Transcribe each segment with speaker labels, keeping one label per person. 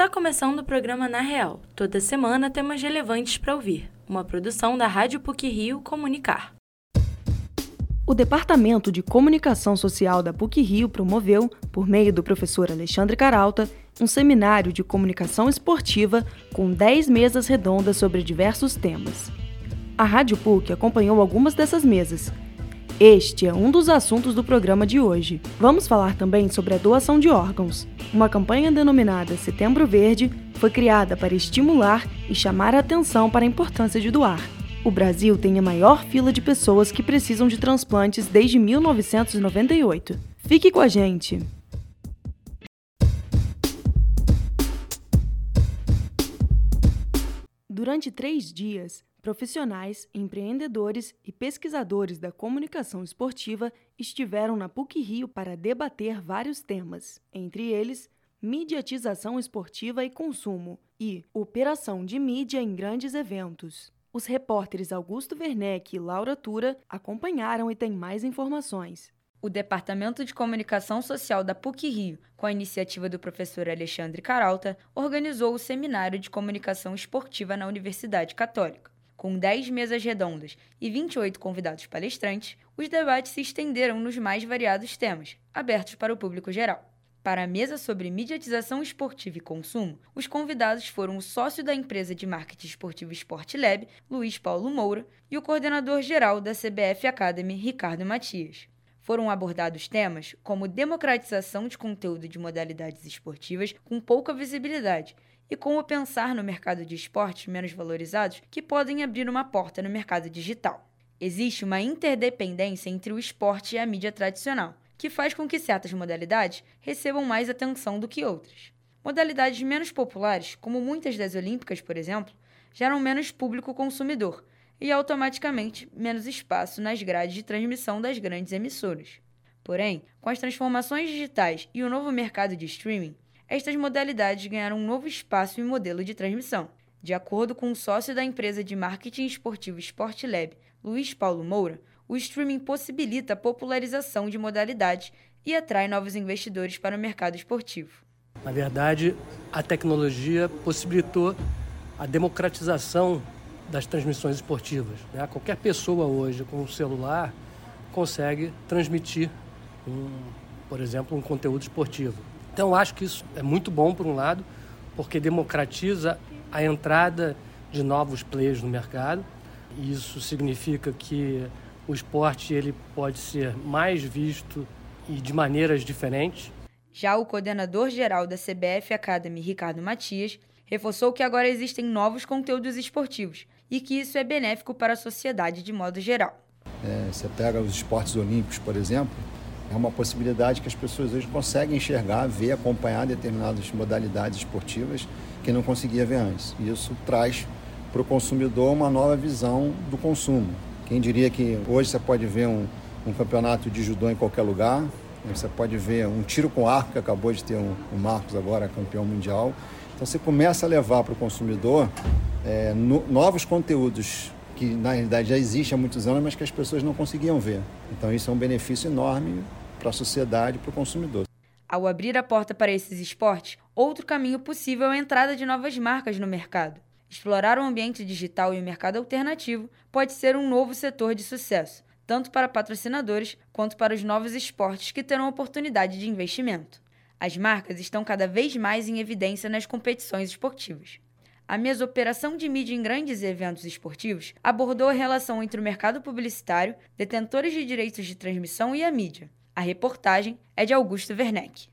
Speaker 1: Está começando o programa Na Real. Toda semana temas relevantes para ouvir. Uma produção da Rádio PUC Rio Comunicar. O Departamento de Comunicação Social da PUC Rio promoveu, por meio do professor Alexandre Caralta, um seminário de comunicação esportiva com 10 mesas redondas sobre diversos temas. A Rádio PUC acompanhou algumas dessas mesas. Este é um dos assuntos do programa de hoje. Vamos falar também sobre a doação de órgãos. Uma campanha denominada Setembro Verde foi criada para estimular e chamar a atenção para a importância de doar. O Brasil tem a maior fila de pessoas que precisam de transplantes desde 1998. Fique com a gente! Durante três dias, profissionais, empreendedores e pesquisadores da comunicação esportiva estiveram na PUC Rio para debater vários temas, entre eles mediatização esportiva e consumo e operação de mídia em grandes eventos. Os repórteres Augusto Werneck e Laura Tura acompanharam e têm mais informações.
Speaker 2: O Departamento de Comunicação Social da PUC Rio, com a iniciativa do professor Alexandre Caralta, organizou o Seminário de Comunicação Esportiva na Universidade Católica. Com 10 mesas redondas e 28 convidados palestrantes, os debates se estenderam nos mais variados temas, abertos para o público geral. Para a mesa sobre mediatização esportiva e consumo, os convidados foram o sócio da empresa de marketing esportivo Sport Lab, Luiz Paulo Moura, e o coordenador-geral da CBF Academy, Ricardo Matias. Foram abordados temas como democratização de conteúdo de modalidades esportivas com pouca visibilidade e como pensar no mercado de esportes menos valorizados que podem abrir uma porta no mercado digital. Existe uma interdependência entre o esporte e a mídia tradicional que faz com que certas modalidades recebam mais atenção do que outras. Modalidades menos populares, como muitas das olímpicas, por exemplo, geram menos público consumidor e automaticamente menos espaço nas grades de transmissão das grandes emissoras. Porém, com as transformações digitais e o novo mercado de streaming, estas modalidades ganharam um novo espaço e modelo de transmissão. De acordo com o sócio da empresa de marketing esportivo Sport Lab, Luiz Paulo Moura, o streaming possibilita a popularização de modalidades e atrai novos investidores para o mercado esportivo.
Speaker 3: Na verdade, a tecnologia possibilitou a democratização das transmissões esportivas. Né? Qualquer pessoa hoje com um celular consegue transmitir, um, por exemplo, um conteúdo esportivo. Então, acho que isso é muito bom, por um lado, porque democratiza a entrada de novos players no mercado. Isso significa que o esporte ele pode ser mais visto e de maneiras diferentes.
Speaker 2: Já o coordenador geral da CBF Academy, Ricardo Matias, reforçou que agora existem novos conteúdos esportivos e que isso é benéfico para a sociedade de modo geral.
Speaker 4: É, você pega os esportes olímpicos, por exemplo, é uma possibilidade que as pessoas hoje conseguem enxergar, ver, acompanhar determinadas modalidades esportivas que não conseguia ver antes. E isso traz para o consumidor uma nova visão do consumo. Quem diria que hoje você pode ver um, um campeonato de judô em qualquer lugar, você pode ver um tiro com arco, que acabou de ter um, um Marcos agora, campeão mundial. Então você começa a levar para o consumidor é, no, novos conteúdos que na realidade já existem há muitos anos, mas que as pessoas não conseguiam ver. Então isso é um benefício enorme para a sociedade e para o consumidor.
Speaker 2: Ao abrir a porta para esses esportes, outro caminho possível é a entrada de novas marcas no mercado. Explorar o ambiente digital e o mercado alternativo pode ser um novo setor de sucesso, tanto para patrocinadores quanto para os novos esportes que terão oportunidade de investimento. As marcas estão cada vez mais em evidência nas competições esportivas. A mesoperação de mídia em grandes eventos esportivos abordou a relação entre o mercado publicitário, detentores de direitos de transmissão e a mídia. A reportagem é de Augusto Werneck.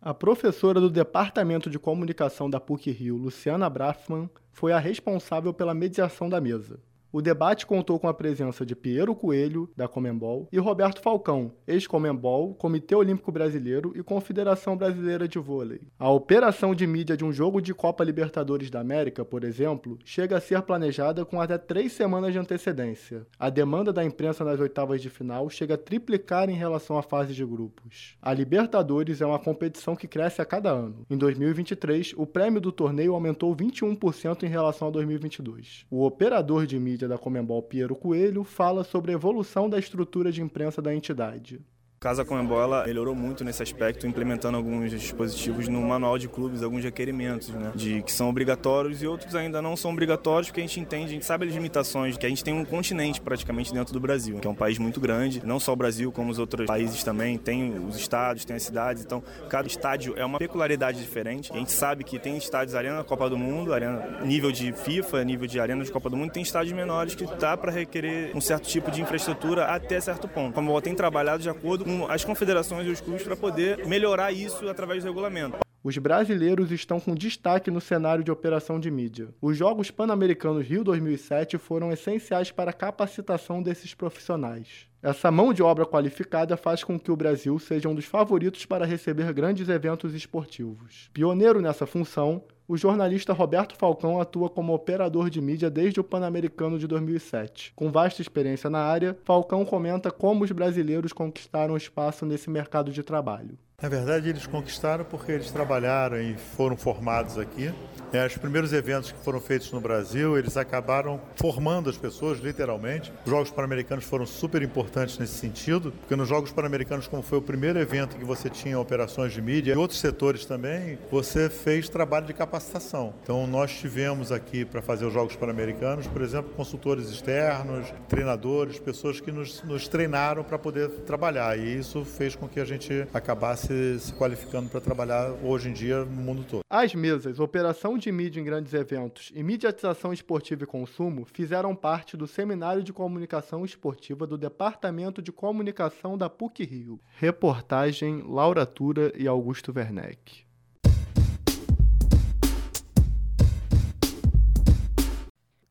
Speaker 5: A professora do Departamento de Comunicação da PUC-Rio, Luciana Braffman, foi a responsável pela mediação da mesa. O debate contou com a presença de Piero Coelho, da Comembol, e Roberto Falcão, ex-Comembol, Comitê Olímpico Brasileiro e Confederação Brasileira de Vôlei. A operação de mídia de um jogo de Copa Libertadores da América, por exemplo, chega a ser planejada com até três semanas de antecedência. A demanda da imprensa nas oitavas de final chega a triplicar em relação à fase de grupos. A Libertadores é uma competição que cresce a cada ano. Em 2023, o prêmio do torneio aumentou 21% em relação a 2022. O operador de mídia da Comembol Piero Coelho fala sobre a evolução da estrutura de imprensa da entidade.
Speaker 6: Casa Comembol ela melhorou muito nesse aspecto, implementando alguns dispositivos no manual de clubes, alguns requerimentos, né, de que são obrigatórios e outros ainda não são obrigatórios, porque a gente entende, a gente sabe as limitações, que a gente tem um continente praticamente dentro do Brasil, que é um país muito grande, não só o Brasil, como os outros países também, tem os estados, tem as cidades, então cada estádio é uma peculiaridade diferente. A gente sabe que tem estádios arena Copa do Mundo, arena nível de FIFA, nível de arena de Copa do Mundo, tem estádios menores que dá para requerer um certo tipo de infraestrutura até certo ponto. Como tem trabalhado de acordo com as confederações e os clubes para poder melhorar isso através do regulamento.
Speaker 5: Os brasileiros estão com destaque no cenário de operação de mídia. Os Jogos Pan-Americanos Rio 2007 foram essenciais para a capacitação desses profissionais. Essa mão de obra qualificada faz com que o Brasil seja um dos favoritos para receber grandes eventos esportivos. Pioneiro nessa função, o jornalista Roberto Falcão atua como operador de mídia desde o Pan-Americano de 2007. Com vasta experiência na área, Falcão comenta como os brasileiros conquistaram espaço nesse mercado de trabalho.
Speaker 7: Na verdade, eles conquistaram porque eles trabalharam e foram formados aqui. É, os primeiros eventos que foram feitos no Brasil, eles acabaram formando as pessoas, literalmente. Os Jogos Pan-Americanos foram super importantes nesse sentido, porque nos Jogos Pan-Americanos, como foi o primeiro evento que você tinha operações de mídia e outros setores também, você fez trabalho de capacitação. Então, nós tivemos aqui para fazer os Jogos Pan-Americanos, por exemplo, consultores externos, treinadores, pessoas que nos, nos treinaram para poder trabalhar. E isso fez com que a gente acabasse se, se qualificando para trabalhar hoje em dia no mundo todo.
Speaker 5: As mesas, operação de mídia em grandes eventos e mediatização esportiva e consumo fizeram parte do Seminário de Comunicação Esportiva do Departamento de Comunicação da PUC Rio. Reportagem Laura Tura e Augusto Werneck.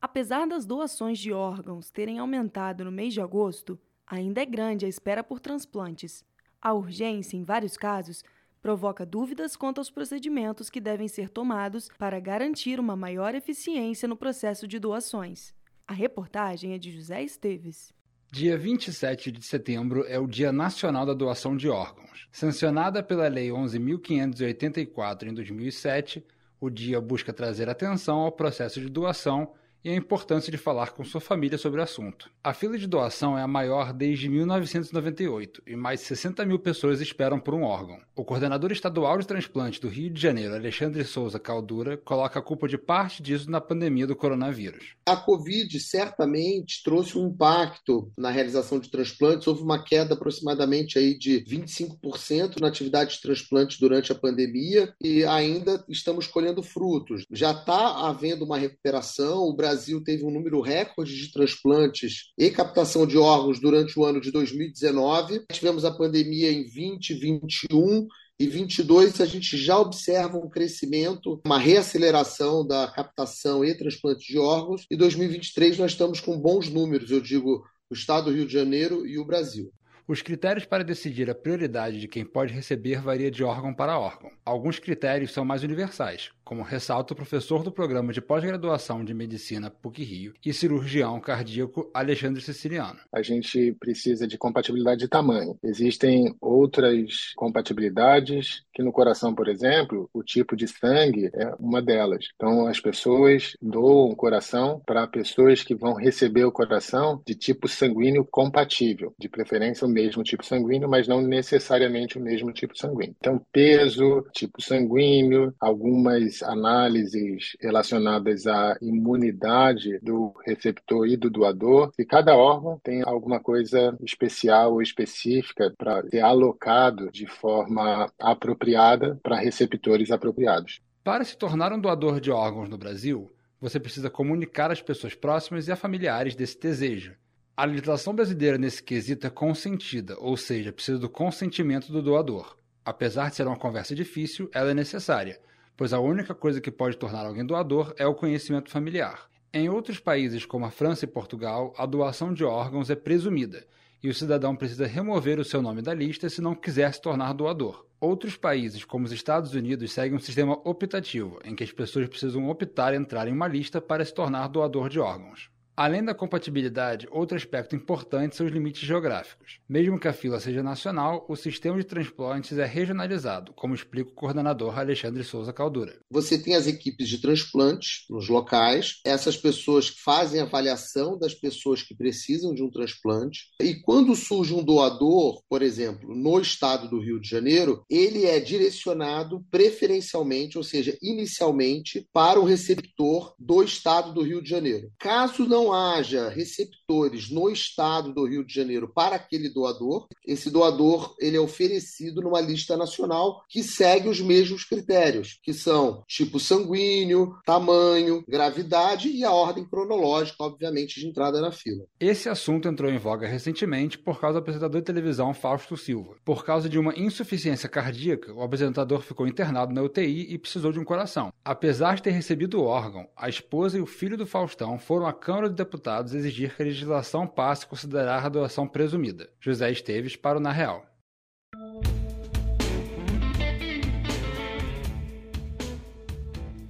Speaker 1: Apesar das doações de órgãos terem aumentado no mês de agosto, ainda é grande a espera por transplantes. A urgência, em vários casos, provoca dúvidas quanto aos procedimentos que devem ser tomados para garantir uma maior eficiência no processo de doações. A reportagem é de José Esteves.
Speaker 8: Dia 27 de setembro é o Dia Nacional da Doação de Órgãos. Sancionada pela Lei 11.584 em 2007, o dia busca trazer atenção ao processo de doação e a importância de falar com sua família sobre o assunto. A fila de doação é a maior desde 1998 e mais de 60 mil pessoas esperam por um órgão. O coordenador estadual de transplante do Rio de Janeiro, Alexandre Souza Caldura, coloca a culpa de parte disso na pandemia do coronavírus.
Speaker 9: A Covid certamente trouxe um impacto na realização de transplantes. Houve uma queda aproximadamente aí de 25% na atividade de transplantes durante a pandemia e ainda estamos colhendo frutos. Já está havendo uma recuperação. O Brasil Brasil teve um número recorde de transplantes e captação de órgãos durante o ano de 2019. Tivemos a pandemia em 2021 e 22 a gente já observa um crescimento, uma reaceleração da captação e transplante de órgãos. E 2023 nós estamos com bons números, eu digo, o estado do Rio de Janeiro e o Brasil.
Speaker 8: Os critérios para decidir a prioridade de quem pode receber varia de órgão para órgão. Alguns critérios são mais universais, como ressalta o professor do programa de pós-graduação de medicina PUC-Rio e cirurgião cardíaco Alexandre Siciliano.
Speaker 10: A gente precisa de compatibilidade de tamanho. Existem outras compatibilidades que no coração, por exemplo, o tipo de sangue é uma delas. Então as pessoas doam o coração para pessoas que vão receber o coração de tipo sanguíneo compatível, de preferência o mesmo tipo sanguíneo, mas não necessariamente o mesmo tipo sanguíneo. Então peso, tipo sanguíneo, algumas análises relacionadas à imunidade do receptor e do doador, e cada órgão tem alguma coisa especial ou específica para ser alocado de forma apropriada para receptores apropriados.
Speaker 8: Para se tornar um doador de órgãos no Brasil, você precisa comunicar às pessoas próximas e a familiares desse desejo. A legislação brasileira nesse quesito é consentida, ou seja, precisa do consentimento do doador. Apesar de ser uma conversa difícil, ela é necessária pois a única coisa que pode tornar alguém doador é o conhecimento familiar. Em outros países, como a França e Portugal, a doação de órgãos é presumida, e o cidadão precisa remover o seu nome da lista se não quiser se tornar doador. Outros países, como os Estados Unidos, seguem um sistema optativo, em que as pessoas precisam optar entrar em uma lista para se tornar doador de órgãos. Além da compatibilidade, outro aspecto importante são os limites geográficos. Mesmo que a fila seja nacional, o sistema de transplantes é regionalizado, como explica o coordenador Alexandre Souza Caldura.
Speaker 9: Você tem as equipes de transplantes nos locais, essas pessoas fazem avaliação das pessoas que precisam de um transplante, e quando surge um doador, por exemplo, no estado do Rio de Janeiro, ele é direcionado preferencialmente, ou seja, inicialmente, para o receptor do estado do Rio de Janeiro. Caso não não haja receptores no estado do Rio de Janeiro para aquele doador, esse doador ele é oferecido numa lista nacional que segue os mesmos critérios, que são tipo sanguíneo, tamanho, gravidade e a ordem cronológica, obviamente, de entrada na fila.
Speaker 8: Esse assunto entrou em voga recentemente por causa do apresentador de televisão Fausto Silva. Por causa de uma insuficiência cardíaca, o apresentador ficou internado na UTI e precisou de um coração. Apesar de ter recebido o órgão, a esposa e o filho do Faustão foram à Câmara de Deputados exigir que a legislação passe a considerar a doação presumida. José Esteves para o Na Real.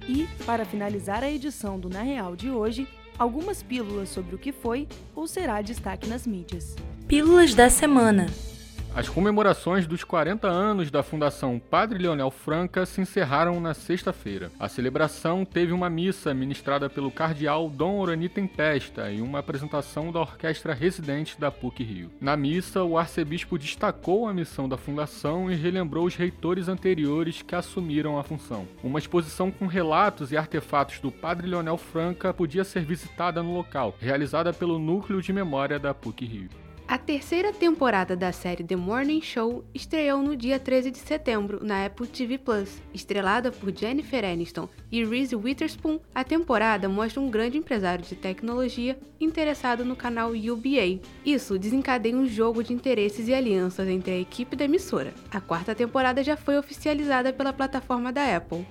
Speaker 11: E, para finalizar a edição do Na Real de hoje, algumas pílulas sobre o que foi ou será destaque nas mídias. Pílulas da semana.
Speaker 5: As comemorações dos 40 anos da Fundação Padre Leonel Franca se encerraram na sexta-feira. A celebração teve uma missa ministrada pelo cardeal Dom Orani Tempesta e uma apresentação da orquestra residente da PUC Rio. Na missa, o arcebispo destacou a missão da fundação e relembrou os reitores anteriores que assumiram a função. Uma exposição com relatos e artefatos do Padre Leonel Franca podia ser visitada no local, realizada pelo Núcleo de Memória da PUC Rio.
Speaker 11: A terceira temporada da série The Morning Show estreou no dia 13 de setembro na Apple TV Plus. Estrelada por Jennifer Aniston e Reese Witherspoon, a temporada mostra um grande empresário de tecnologia interessado no canal UBA. Isso desencadeia um jogo de interesses e alianças entre a equipe da emissora. A quarta temporada já foi oficializada pela plataforma da Apple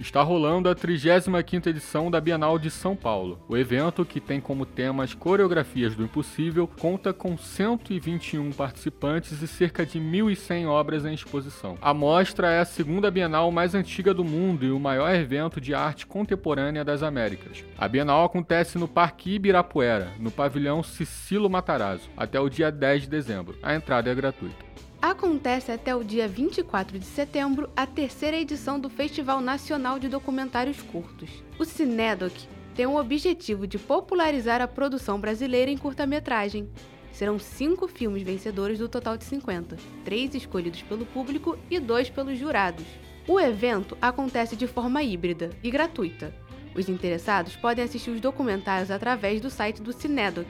Speaker 5: está rolando a 35ª edição da Bienal de São Paulo. O evento, que tem como tema as coreografias do impossível, conta com 121 participantes e cerca de 1.100 obras em exposição. A mostra é a segunda Bienal mais antiga do mundo e o maior evento de arte contemporânea das Américas. A Bienal acontece no Parque Ibirapuera, no pavilhão Cicilo Matarazzo, até o dia 10 de dezembro. A entrada é gratuita.
Speaker 11: Acontece até o dia 24 de setembro a terceira edição do Festival Nacional de Documentários Curtos. O Cinedoc tem o objetivo de popularizar a produção brasileira em curta-metragem. Serão cinco filmes vencedores do total de 50, três escolhidos pelo público e dois pelos jurados. O evento acontece de forma híbrida e gratuita. Os interessados podem assistir os documentários através do site do Cinedoc.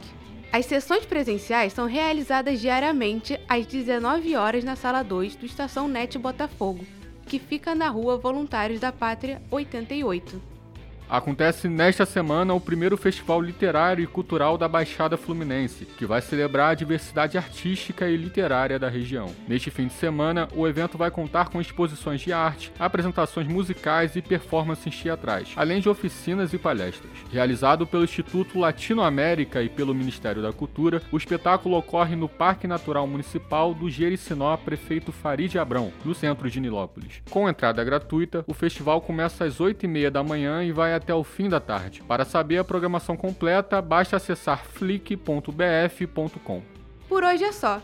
Speaker 11: As sessões presenciais são realizadas diariamente às 19 horas na Sala 2 do Estação NET Botafogo, que fica na Rua Voluntários da Pátria 88.
Speaker 5: Acontece nesta semana o primeiro Festival Literário e Cultural da Baixada Fluminense, que vai celebrar a diversidade artística e literária da região. Neste fim de semana, o evento vai contar com exposições de arte, apresentações musicais e performances teatrais, além de oficinas e palestras. Realizado pelo Instituto Latino-América e pelo Ministério da Cultura, o espetáculo ocorre no Parque Natural Municipal do Jericinó Prefeito Farid Abrão, no centro de Nilópolis. Com entrada gratuita, o festival começa às 8h30 da manhã e vai até o fim da tarde. Para saber a programação completa, basta acessar flick.bf.com.
Speaker 11: Por hoje é só.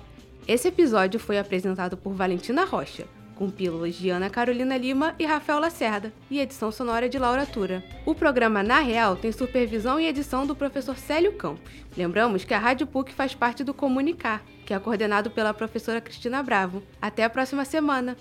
Speaker 11: Esse episódio foi apresentado por Valentina Rocha, com pílulas de Ana Carolina Lima e Rafael Lacerda, e edição sonora de Laura Tura. O programa Na Real tem supervisão e edição do professor Célio Campos. Lembramos que a Rádio PUC faz parte do Comunicar, que é coordenado pela professora Cristina Bravo. Até a próxima semana!